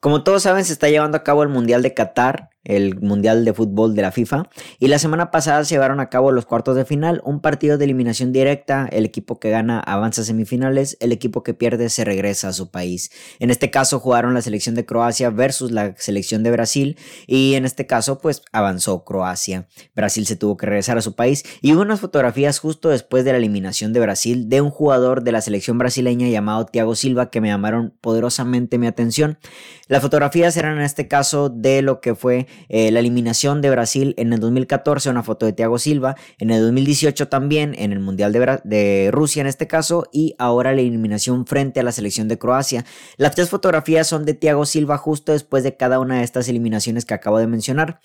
Como todos saben, se está llevando a cabo el Mundial de Qatar el Mundial de Fútbol de la FIFA. Y la semana pasada se llevaron a cabo los cuartos de final, un partido de eliminación directa, el equipo que gana avanza a semifinales, el equipo que pierde se regresa a su país. En este caso jugaron la selección de Croacia versus la selección de Brasil y en este caso pues avanzó Croacia. Brasil se tuvo que regresar a su país y hubo unas fotografías justo después de la eliminación de Brasil de un jugador de la selección brasileña llamado Thiago Silva que me llamaron poderosamente mi atención. Las fotografías eran en este caso de lo que fue eh, la eliminación de Brasil en el 2014, una foto de Thiago Silva, en el 2018 también, en el Mundial de, de Rusia en este caso, y ahora la eliminación frente a la selección de Croacia. Las tres fotografías son de Thiago Silva justo después de cada una de estas eliminaciones que acabo de mencionar.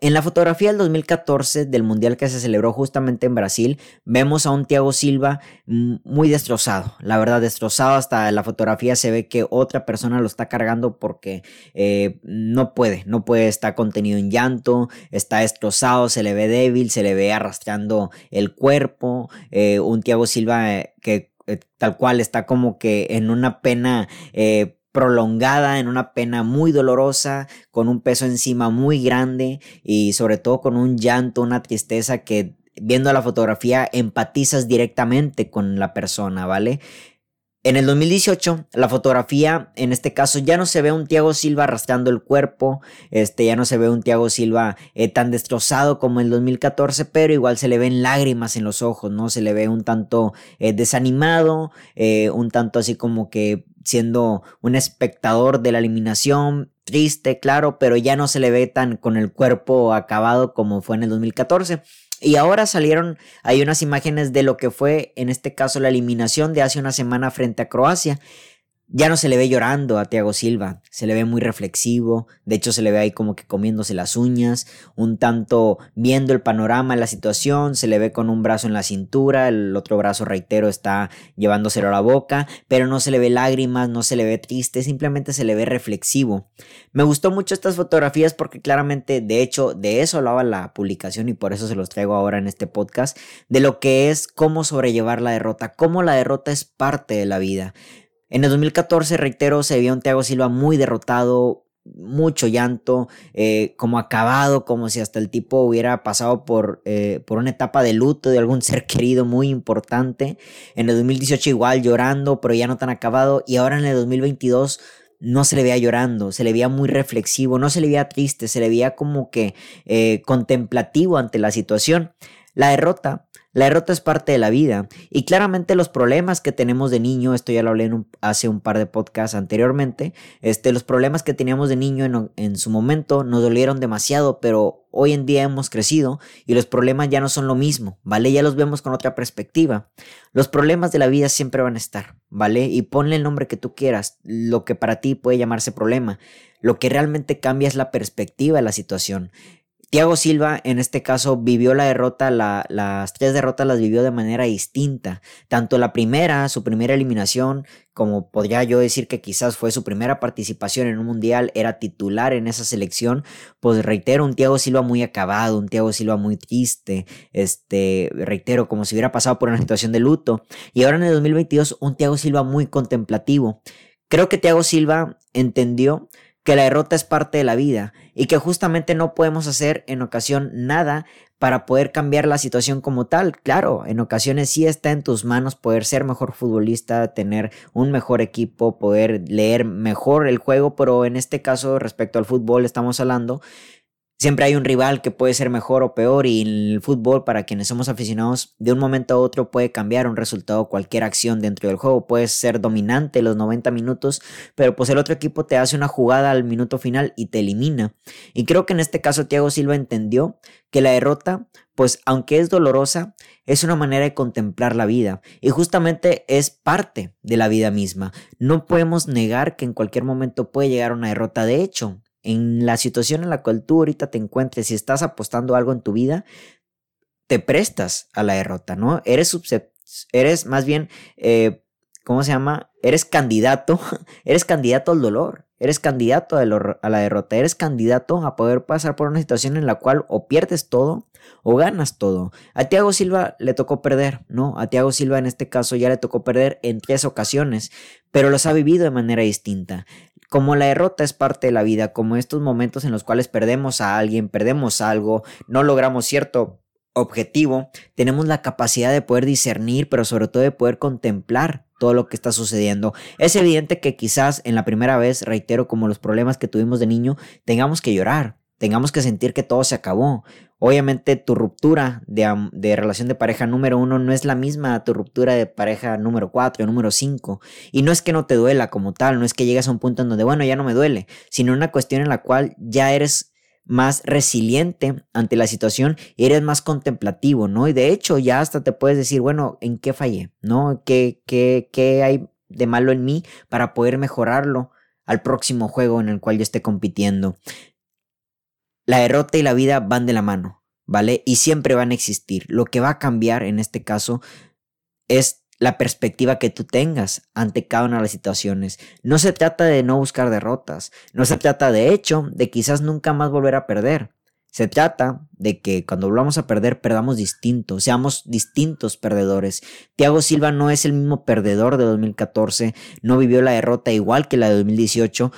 En la fotografía del 2014 del Mundial que se celebró justamente en Brasil, vemos a un Thiago Silva muy destrozado, la verdad destrozado, hasta la fotografía se ve que otra persona lo está cargando porque eh, no puede, no puede estar contenido en llanto, está destrozado, se le ve débil, se le ve arrastrando el cuerpo, eh, un Thiago Silva eh, que tal cual está como que en una pena prolongada, en una pena muy dolorosa, con un peso encima muy grande y sobre todo con un llanto, una tristeza que viendo la fotografía empatizas directamente con la persona, ¿vale? En el 2018, la fotografía, en este caso, ya no se ve un Thiago Silva arrastrando el cuerpo, este, ya no se ve un Thiago Silva eh, tan destrozado como en el 2014, pero igual se le ven lágrimas en los ojos, ¿no? Se le ve un tanto eh, desanimado, eh, un tanto así como que siendo un espectador de la eliminación, triste, claro, pero ya no se le ve tan con el cuerpo acabado como fue en el 2014. Y ahora salieron, hay unas imágenes de lo que fue en este caso la eliminación de hace una semana frente a Croacia. Ya no se le ve llorando a Thiago Silva, se le ve muy reflexivo, de hecho se le ve ahí como que comiéndose las uñas, un tanto viendo el panorama, la situación, se le ve con un brazo en la cintura, el otro brazo reitero está llevándoselo a la boca, pero no se le ve lágrimas, no se le ve triste, simplemente se le ve reflexivo. Me gustó mucho estas fotografías porque claramente, de hecho, de eso hablaba la publicación y por eso se los traigo ahora en este podcast, de lo que es cómo sobrellevar la derrota, cómo la derrota es parte de la vida. En el 2014, reitero, se vio un Thiago Silva muy derrotado, mucho llanto, eh, como acabado, como si hasta el tipo hubiera pasado por, eh, por una etapa de luto de algún ser querido muy importante. En el 2018 igual llorando, pero ya no tan acabado. Y ahora en el 2022 no se le veía llorando, se le veía muy reflexivo, no se le veía triste, se le veía como que eh, contemplativo ante la situación. La derrota la derrota es parte de la vida y claramente los problemas que tenemos de niño, esto ya lo hablé hace un par de podcasts anteriormente, este, los problemas que teníamos de niño en, en su momento nos dolieron demasiado, pero hoy en día hemos crecido y los problemas ya no son lo mismo, ¿vale? Ya los vemos con otra perspectiva. Los problemas de la vida siempre van a estar, ¿vale? Y ponle el nombre que tú quieras, lo que para ti puede llamarse problema. Lo que realmente cambia es la perspectiva de la situación. Thiago Silva en este caso vivió la derrota, las tres derrotas las vivió de manera distinta. Tanto la primera, su primera eliminación, como podría yo decir que quizás fue su primera participación en un mundial, era titular en esa selección, pues reitero, un Thiago Silva muy acabado, un Thiago Silva muy triste, este, reitero, como si hubiera pasado por una situación de luto. Y ahora en el 2022, un Thiago Silva muy contemplativo. Creo que Thiago Silva entendió que la derrota es parte de la vida y que justamente no podemos hacer en ocasión nada para poder cambiar la situación como tal. Claro, en ocasiones sí está en tus manos poder ser mejor futbolista, tener un mejor equipo, poder leer mejor el juego, pero en este caso respecto al fútbol estamos hablando Siempre hay un rival que puede ser mejor o peor y el fútbol para quienes somos aficionados de un momento a otro puede cambiar un resultado, cualquier acción dentro del juego, puede ser dominante los 90 minutos, pero pues el otro equipo te hace una jugada al minuto final y te elimina. Y creo que en este caso Thiago Silva entendió que la derrota, pues aunque es dolorosa, es una manera de contemplar la vida y justamente es parte de la vida misma. No podemos negar que en cualquier momento puede llegar una derrota. De hecho, en la situación en la cual tú ahorita te encuentres, si estás apostando algo en tu vida, te prestas a la derrota, ¿no? Eres, eres más bien, eh, ¿cómo se llama? Eres candidato, eres candidato al dolor, eres candidato a, la derrota, eres candidato a poder pasar por una situación en la cual o pierdes todo o ganas todo. A Thiago Silva le tocó perder, ¿no? A Thiago Silva en este caso ya le tocó perder en tres ocasiones, pero los ha vivido de manera distinta. Como la derrota es parte de la vida, como estos momentos en los cuales perdemos a alguien, perdemos algo, no logramos cierto objetivo, tenemos la capacidad de poder discernir, pero sobre todo de poder contemplar todo lo que está sucediendo. Es evidente que quizás en la primera vez, reitero, como los problemas que tuvimos de niño, tengamos que llorar, tengamos que sentir que todo se acabó. Obviamente tu ruptura de, relación de pareja número uno no es la misma a tu ruptura de pareja número cuatro, número cinco. Y no es que no te duela como tal, no es que llegas a un punto en donde, bueno, ya no me duele, sino una cuestión en la cual ya eres más resiliente ante la situación y eres más contemplativo, ¿no? Y de hecho ya hasta te puedes decir, bueno, ¿en qué fallé? ¿No? ¿Qué, qué, qué hay de malo en mí para poder mejorarlo al próximo juego en el cual yo esté compitiendo? La derrota y la vida van de la mano, ¿vale? Y siempre van a existir. Lo que va a cambiar en este caso es la perspectiva que tú tengas ante cada una de las situaciones. No se trata de no buscar derrotas, no se trata de hecho de quizás nunca más volver a perder. Se trata de que cuando volvamos a perder, perdamos distinto, seamos distintos perdedores. Thiago Silva no es el mismo perdedor de 2014, no vivió la derrota igual que la de 2018,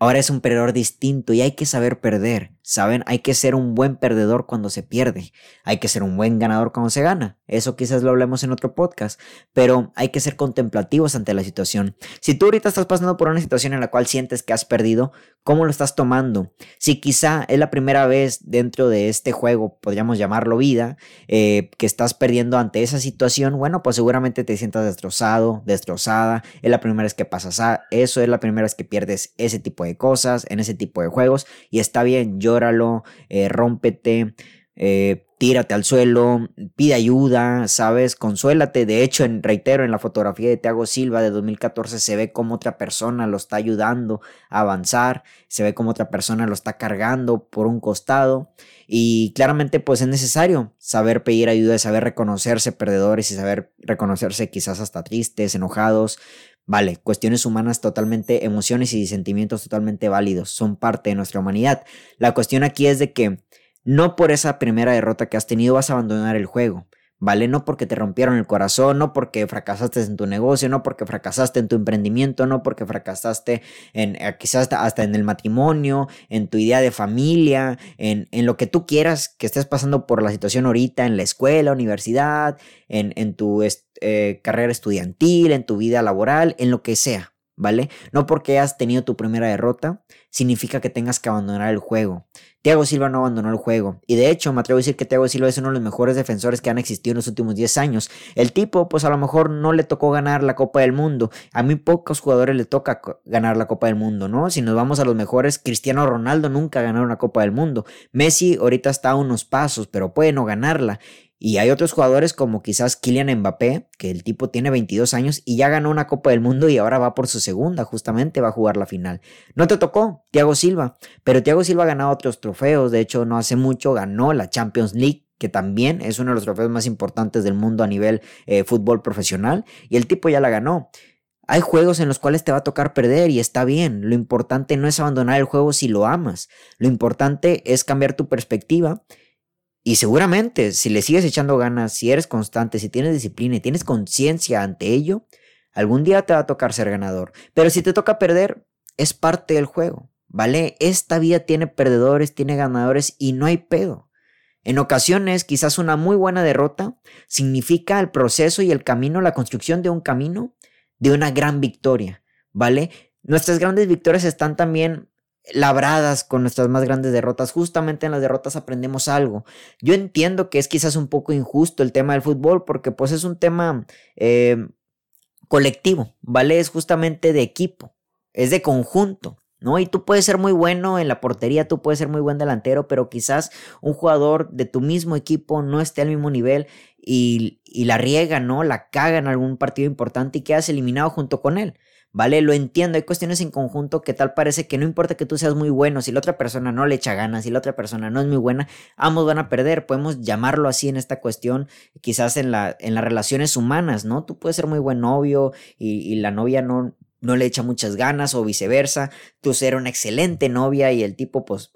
ahora es un perdedor distinto y hay que saber perder. Saben, hay que ser un buen perdedor cuando se pierde, hay que ser un buen ganador cuando se gana. Eso quizás lo hablemos en otro podcast, pero hay que ser contemplativos ante la situación. Si tú ahorita estás pasando por una situación en la cual sientes que has perdido, ¿cómo lo estás tomando? Si quizá es la primera vez dentro de este juego, podríamos llamarlo vida, eh, que estás perdiendo ante esa situación, bueno, pues seguramente te sientas destrozado, destrozada. Es la primera vez que pasas a eso, es la primera vez que pierdes ese tipo de cosas en ese tipo de juegos y está bien, llóralo, eh, rómpete, eh, tírate al suelo, pide ayuda, ¿sabes? Consuélate. De hecho, en, reitero, en la fotografía de Thiago Silva de 2014 se ve como otra persona lo está ayudando a avanzar, se ve como otra persona lo está cargando por un costado. Y claramente, pues es necesario saber pedir ayuda, saber reconocerse perdedores y saber reconocerse quizás hasta tristes, enojados, Vale, cuestiones humanas totalmente, emociones y sentimientos totalmente válidos, son parte de nuestra humanidad. La cuestión aquí es de que no por esa primera derrota que has tenido vas a abandonar el juego. ¿vale? No porque te rompieron el corazón, no porque fracasaste en tu negocio, no porque fracasaste en tu emprendimiento, no porque fracasaste en eh, quizás hasta en el matrimonio, en tu idea de familia, en, en, lo que tú quieras que estés pasando por la situación ahorita, en la escuela, universidad, en, en tu eh, carrera estudiantil, en tu vida laboral, en lo que sea, ¿vale? No porque has tenido tu primera derrota, significa que tengas que abandonar el juego. Thiago Silva no abandonó el juego. Y de hecho, me atrevo a decir que Thiago Silva es uno de los mejores defensores que han existido en los últimos 10 años. El tipo, pues a lo mejor no le tocó ganar la Copa del Mundo. A muy pocos jugadores le toca ganar la Copa del Mundo, ¿no? Si nos vamos a los mejores, Cristiano Ronaldo nunca ganó una Copa del Mundo. Messi ahorita está a unos pasos, pero puede no ganarla. Y hay otros jugadores como quizás Kylian Mbappé, que el tipo tiene 22 años y ya ganó una Copa del Mundo y ahora va por su segunda, justamente va a jugar la final. No te tocó, Thiago Silva, pero Thiago Silva ha ganado otros trofeos, de hecho no hace mucho ganó la Champions League que también es uno de los trofeos más importantes del mundo a nivel eh, fútbol profesional, y el tipo ya la ganó. Hay juegos en los cuales te va a tocar perder y está bien. Lo importante no es abandonar el juego si lo amas. Lo importante es cambiar tu perspectiva y seguramente, si le sigues echando ganas, si eres constante, si tienes disciplina y tienes conciencia ante ello, algún día te va a tocar ser ganador. Pero si te toca perder, es parte del juego, ¿vale? Esta vida tiene perdedores, tiene ganadores y no hay pedo. En ocasiones, quizás una muy buena derrota significa el proceso y el camino, la construcción de un camino de una gran victoria, ¿vale? Nuestras grandes victorias están también labradas con nuestras más grandes derrotas. Justamente en las derrotas aprendemos algo. Yo entiendo que es quizás un poco injusto el tema del fútbol porque pues es un tema eh, colectivo, ¿vale? Es justamente de equipo, es de conjunto. ¿No? Y tú puedes ser muy bueno en la portería, tú puedes ser muy buen delantero, pero quizás un jugador de tu mismo equipo no esté al mismo nivel y, y la riega, ¿no? La caga en algún partido importante y quedas eliminado junto con él. ¿Vale? Lo entiendo, hay cuestiones en conjunto que tal parece que no importa que tú seas muy bueno, si la otra persona no le echa ganas, si la otra persona no es muy buena, ambos van a perder, podemos llamarlo así en esta cuestión, quizás en, la, en las relaciones humanas, ¿no? Tú puedes ser muy buen novio y, la novia no, no le echa muchas ganas o viceversa, tú ser una excelente novia y el tipo pues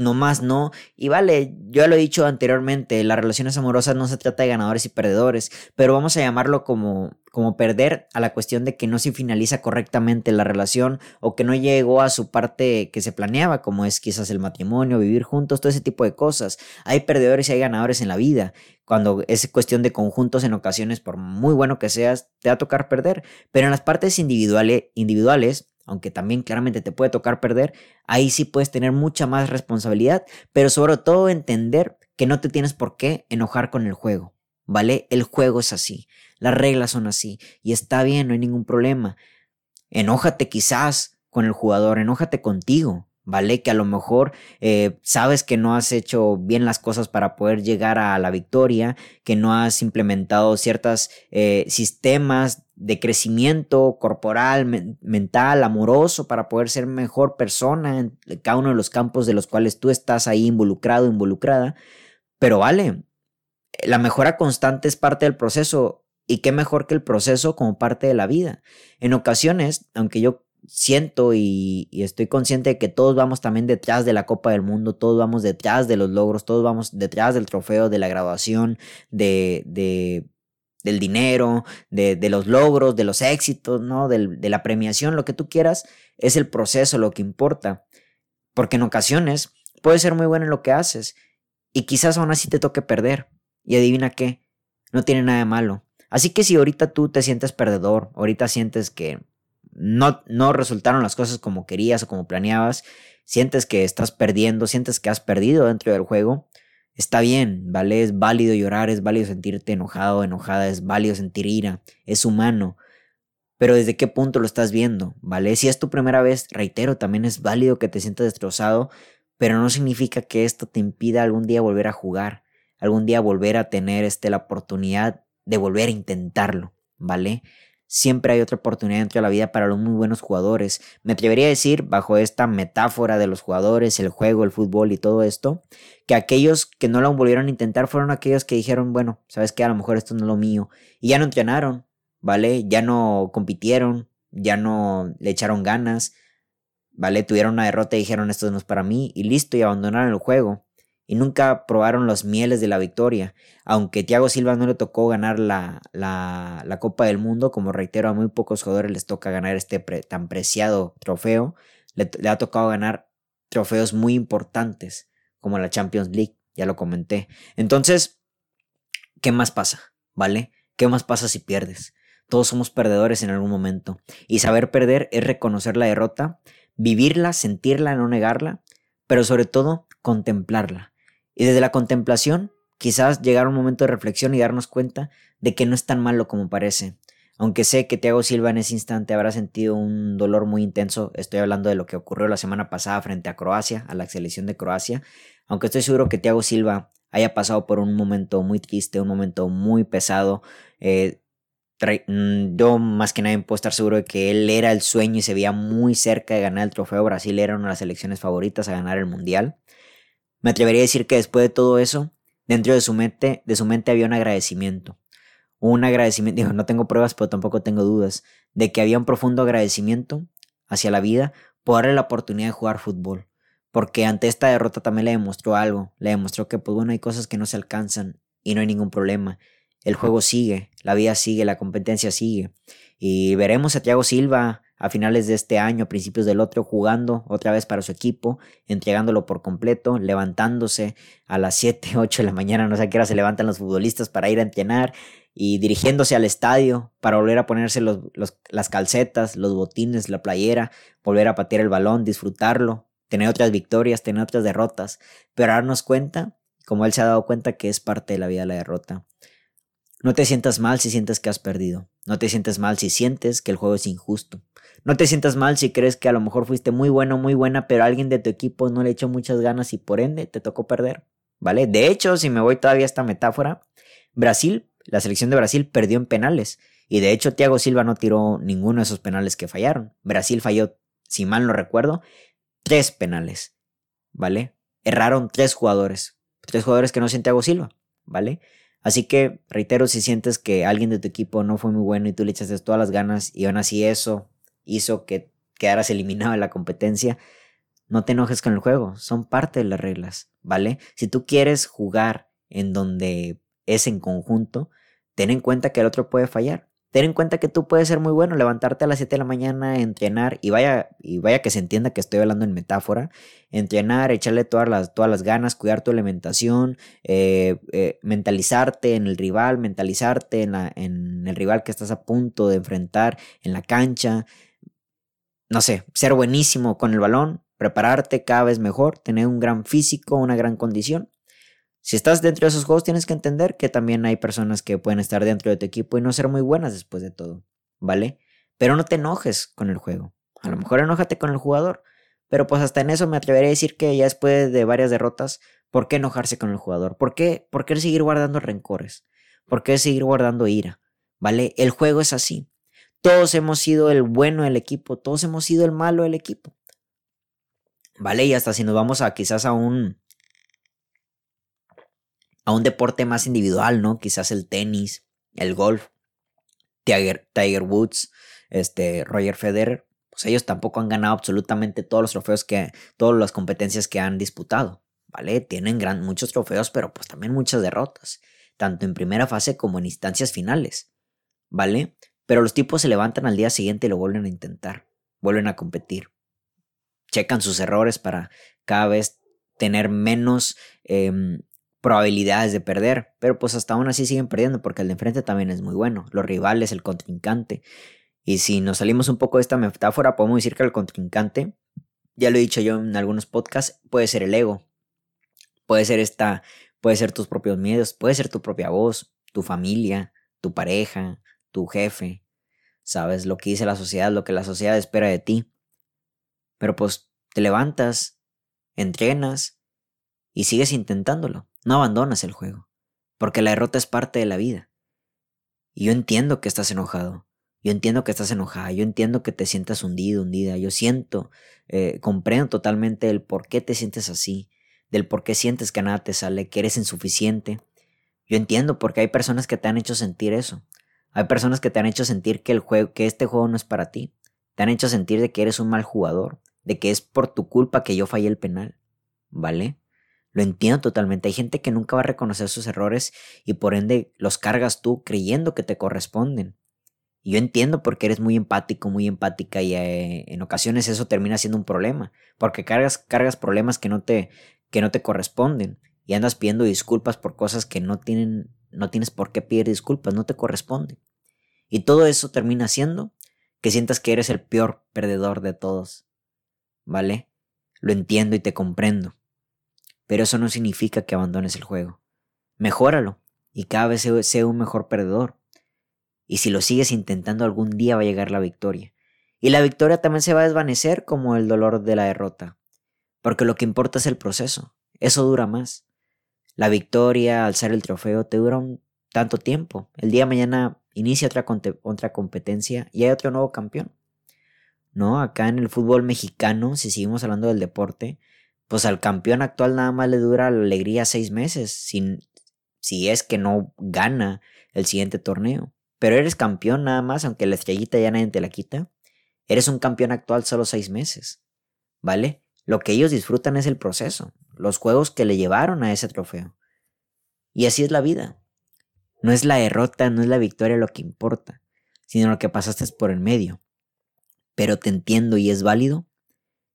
no más no. Y vale, yo lo he dicho anteriormente, las relaciones amorosas no se trata de ganadores y perdedores, pero vamos a llamarlo como, como perder a la cuestión de que no se finaliza correctamente la relación o que no llegó a su parte que se planeaba, como es quizás el matrimonio, vivir juntos, todo ese tipo de cosas. Hay perdedores y hay ganadores en la vida. Cuando es cuestión de conjuntos en ocasiones, por muy bueno que seas, te va a tocar perder. Pero en las partes individuales, individuales aunque también claramente te puede tocar perder, ahí sí puedes tener mucha más responsabilidad, pero sobre todo entender que no te tienes por qué enojar con el juego, ¿vale? El juego es así, las reglas son así, y está bien, no hay ningún problema. Enójate quizás con el jugador, enójate contigo, ¿vale? Que a lo mejor eh, sabes que no has hecho bien las cosas para poder llegar a la victoria, que no has implementado ciertos eh, sistemas de crecimiento corporal, mental, amoroso, para poder ser mejor persona en cada uno de los campos de los cuales tú estás ahí involucrado, involucrada. Pero vale, la mejora constante es parte del proceso y qué mejor que el proceso como parte de la vida. En ocasiones, aunque yo siento y, estoy consciente de que todos vamos también detrás de la Copa del Mundo, todos vamos detrás de los logros, todos vamos detrás del trofeo, de la graduación, de, de del dinero, de, de, los logros, de los éxitos, ¿no? de la premiación, lo que tú quieras, es el proceso lo que importa. Porque en ocasiones puedes ser muy bueno en lo que haces y quizás aún así te toque perder. Y adivina qué, no tiene nada de malo. Así que si ahorita tú te sientes perdedor, ahorita sientes que no, no resultaron las cosas como querías o como planeabas, sientes que estás perdiendo, sientes que has perdido dentro del juego, está bien, ¿vale? Es válido llorar, es válido sentirte enojado, enojada, es válido sentir ira, es humano. Pero desde qué punto lo estás viendo, ¿vale? Si es tu primera vez, reitero, también es válido que te sientas destrozado, pero no significa que esto te impida algún día volver a jugar, algún día volver a tener este, la oportunidad de volver a intentarlo, ¿vale? Siempre hay otra oportunidad dentro de la vida para los muy buenos jugadores. Me atrevería a decir, bajo esta metáfora de los jugadores, el juego, el fútbol y todo esto, que aquellos que no lo volvieron a intentar fueron aquellos que dijeron, bueno, sabes que a lo mejor esto no es lo mío. Y ya no entrenaron, ¿vale? Ya no compitieron, ya no le echaron ganas, ¿vale? Tuvieron una derrota y dijeron, esto no es para mí, y listo, y abandonaron el juego y nunca probaron los mieles de la victoria. Aunque Thiago Silva no le tocó ganar la, la, Copa del Mundo, como reitero, a muy pocos jugadores les toca ganar este tan preciado trofeo, le, ha tocado ganar trofeos muy importantes, como la Champions League, ya lo comenté. Entonces, ¿qué más pasa? ¿Vale? ¿Qué más pasa si pierdes? Todos somos perdedores en algún momento. Y saber perder es reconocer la derrota, vivirla, sentirla, no negarla, pero sobre todo contemplarla y desde la contemplación, quizás llegar a un momento de reflexión y darnos cuenta de que no es tan malo como parece. Aunque sé que Thiago Silva en ese instante habrá sentido un dolor muy intenso, estoy hablando de lo que ocurrió la semana pasada frente a Croacia, a la selección de Croacia, aunque estoy seguro que Thiago Silva haya pasado por un momento muy triste, un momento muy pesado, eh, mm, yo más que nadie puedo estar seguro de que él era el sueño y se veía muy cerca de ganar el trofeo. Brasil era una de las selecciones favoritas a ganar el mundial. Me atrevería a decir que después de todo eso, dentro de su mente, de su mente había un agradecimiento. Un agradecimiento, digo, no tengo pruebas, pero tampoco tengo dudas, de que había un profundo agradecimiento hacia la vida por darle la oportunidad de jugar fútbol. Porque ante esta derrota también le demostró algo, le demostró que pues bueno, hay cosas que no se alcanzan y no hay ningún problema. El juego sigue, la vida sigue, la competencia sigue. Y veremos a Thiago Silva a finales de este año, principios del otro, jugando otra vez para su equipo, entregándolo por completo, levantándose a las 7, 8 de la mañana, no sé qué hora se levantan los futbolistas para ir a entrenar y dirigiéndose al estadio para volver a ponerse las calcetas, los botines, la playera, volver a patear el balón, disfrutarlo, tener otras victorias, tener otras derrotas, pero darnos cuenta, como él se ha dado cuenta, que es parte de la vida la derrota. No te sientas mal si sientes que has perdido. No te sientes mal si sientes que el juego es injusto. No te sientas mal si crees que a lo mejor fuiste muy bueno, muy buena, pero alguien de tu equipo no le echó muchas ganas y por ende te tocó perder. ¿Vale? De hecho, si me voy todavía a esta metáfora, Brasil, la selección de Brasil perdió en penales. Y de hecho, Thiago Silva no tiró ninguno de esos penales que fallaron. Brasil falló, si mal no recuerdo, tres penales. ¿Vale? Erraron tres jugadores. Tres jugadores que no son Thiago Silva. ¿Vale? Así que, reitero, si sientes que alguien de tu equipo no fue muy bueno y tú le echaste todas las ganas y aún así eso hizo que quedaras eliminado de la competencia, no te enojes con el juego, son parte de las reglas, ¿vale? Si tú quieres jugar en donde es en conjunto, ten en cuenta que el otro puede fallar. Ten en cuenta que tú puedes ser muy bueno, levantarte a las 7 de la mañana, entrenar, y vaya, y vaya que se entienda que estoy hablando en metáfora, entrenar, echarle todas las, todas las ganas, cuidar tu alimentación, eh, eh, mentalizarte en el rival, mentalizarte en, la, en el rival que estás a punto de enfrentar en la cancha, no sé, ser buenísimo con el balón, prepararte cada vez mejor, tener un gran físico, una gran condición si estás dentro de esos juegos, tienes que entender que también hay personas que pueden estar dentro de tu equipo y no ser muy buenas después de todo, ¿vale? Pero no te enojes con el juego. A lo mejor enójate con el jugador, pero pues hasta en eso me atrevería a decir que ya después de varias derrotas, ¿por qué enojarse con el jugador? ¿Por qué, ¿Por qué seguir guardando rencores? ¿Por qué seguir guardando ira? ¿Vale? El juego es así. Todos hemos sido el bueno del equipo, todos hemos sido el malo del equipo. ¿Vale? Y hasta si nos vamos a quizás a un a un deporte más individual, ¿no? Quizás el tenis, el golf, Tiger, Woods, este, Roger Federer, pues ellos tampoco han ganado absolutamente todos los trofeos que, todas las competencias que han disputado, ¿vale? Tienen gran, muchos trofeos, pero pues también muchas derrotas, tanto en primera fase como en instancias finales, ¿vale? Pero los tipos se levantan al día siguiente y lo vuelven a intentar, vuelven a competir, checan sus errores para cada vez tener menos em, probabilidades de perder, pero pues hasta aún así siguen perdiendo porque el de enfrente también es muy bueno, los rivales, el contrincante. Y si nos salimos un poco de esta metáfora, podemos decir que el contrincante, ya lo he dicho yo en algunos podcasts, puede ser el ego, puede ser esta, puede ser tus propios miedos, puede ser tu propia voz, tu familia, tu pareja, tu jefe, sabes lo que dice la sociedad, lo que la sociedad espera de ti. Pero pues te levantas, entrenas y sigues intentándolo. No abandonas el juego, porque la derrota es parte de la vida. Y yo entiendo que estás enojado, yo entiendo que estás enojada, yo entiendo que te sientas hundido, hundida, yo siento, eh, comprendo totalmente el por qué te sientes así, del por qué sientes que nada te sale, que eres insuficiente. Yo entiendo porque hay personas que te han hecho sentir eso. Hay personas que te han hecho sentir que el juego, que este juego no es para ti. Te han hecho sentir de que eres un mal jugador, de que es por tu culpa que yo fallé el penal. ¿Vale? Lo entiendo totalmente. Hay gente que nunca va a reconocer sus errores y por ende los cargas tú creyendo que te corresponden. Y yo entiendo porque eres muy empático, muy empática y eh, en ocasiones eso termina siendo un problema, porque cargas, cargas problemas que no, te, que no te corresponden y andas pidiendo disculpas por cosas que no, tienen, no tienes por qué pedir disculpas, no te corresponden. Y todo eso termina siendo que sientas que eres el peor perdedor de todos. ¿Vale? Lo entiendo y te comprendo pero eso no significa que abandones el juego. Mejóralo y cada vez sea un mejor perdedor. Y si lo sigues intentando algún día va a llegar la victoria. Y la victoria también se va a desvanecer como el dolor de la derrota. Porque lo que importa es el proceso. Eso dura más. La victoria, alzar el trofeo, te dura un tanto tiempo. El día de mañana inicia otra, otra competencia y hay otro nuevo campeón. ¿No? Acá en el fútbol mexicano, si seguimos hablando del deporte, pues al campeón actual nada más le dura la alegría seis meses, sin, si es que no gana el siguiente torneo. Pero eres campeón nada más, aunque la estrellita ya nadie te la quita. Eres un campeón actual solo seis meses, ¿vale? Lo que ellos disfrutan es el proceso, los juegos que le llevaron a ese trofeo. Y así es la vida. No es la derrota, no es la victoria lo que importa, sino lo que pasaste por el medio. Pero te entiendo y es válido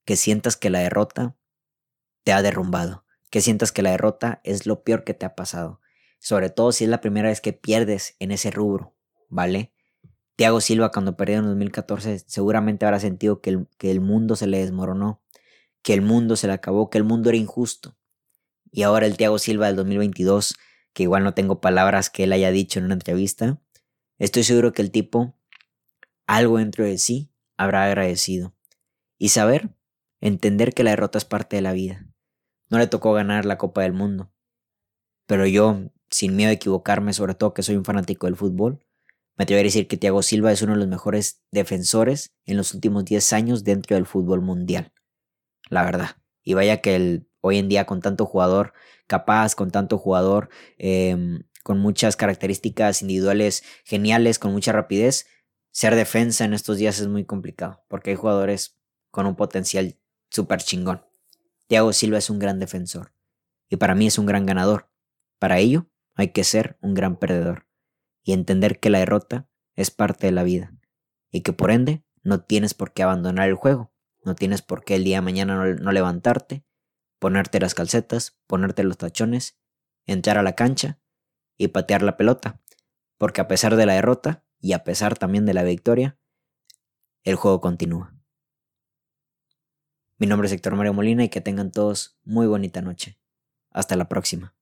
que sientas que la derrota te ha derrumbado, que sientas que la derrota es lo peor que te ha pasado, sobre todo si es la primera vez que pierdes en ese rubro, ¿vale? Tiago Silva cuando perdió en 2014 seguramente habrá sentido que el, que el mundo se le desmoronó, que el mundo se le acabó, que el mundo era injusto. Y ahora el Tiago Silva del 2022, que igual no tengo palabras que él haya dicho en una entrevista, estoy seguro que el tipo, algo dentro de sí, habrá agradecido. Y saber, entender que la derrota es parte de la vida. No le tocó ganar la Copa del Mundo. Pero yo, sin miedo a equivocarme, sobre todo que soy un fanático del fútbol, me atrevo a decir que Thiago Silva es uno de los mejores defensores en los últimos 10 años dentro del fútbol mundial. La verdad. Y vaya que el, hoy en día con tanto jugador capaz, con tanto jugador em, con muchas características individuales geniales, con mucha rapidez, ser defensa en estos días es muy complicado, porque hay jugadores con un potencial súper chingón. Thiago Silva es un gran defensor y para mí es un gran ganador. Para ello hay que ser un gran perdedor y entender que la derrota es parte de la vida y que por ende no tienes por qué abandonar el juego, no tienes por qué el día de mañana no, levantarte, ponerte las calcetas, ponerte los tachones, entrar a la cancha y patear la pelota, porque a pesar de la derrota y a pesar también de la victoria, el juego continúa. Mi nombre es Héctor Mario Molina y que tengan todos muy bonita noche. Hasta la próxima.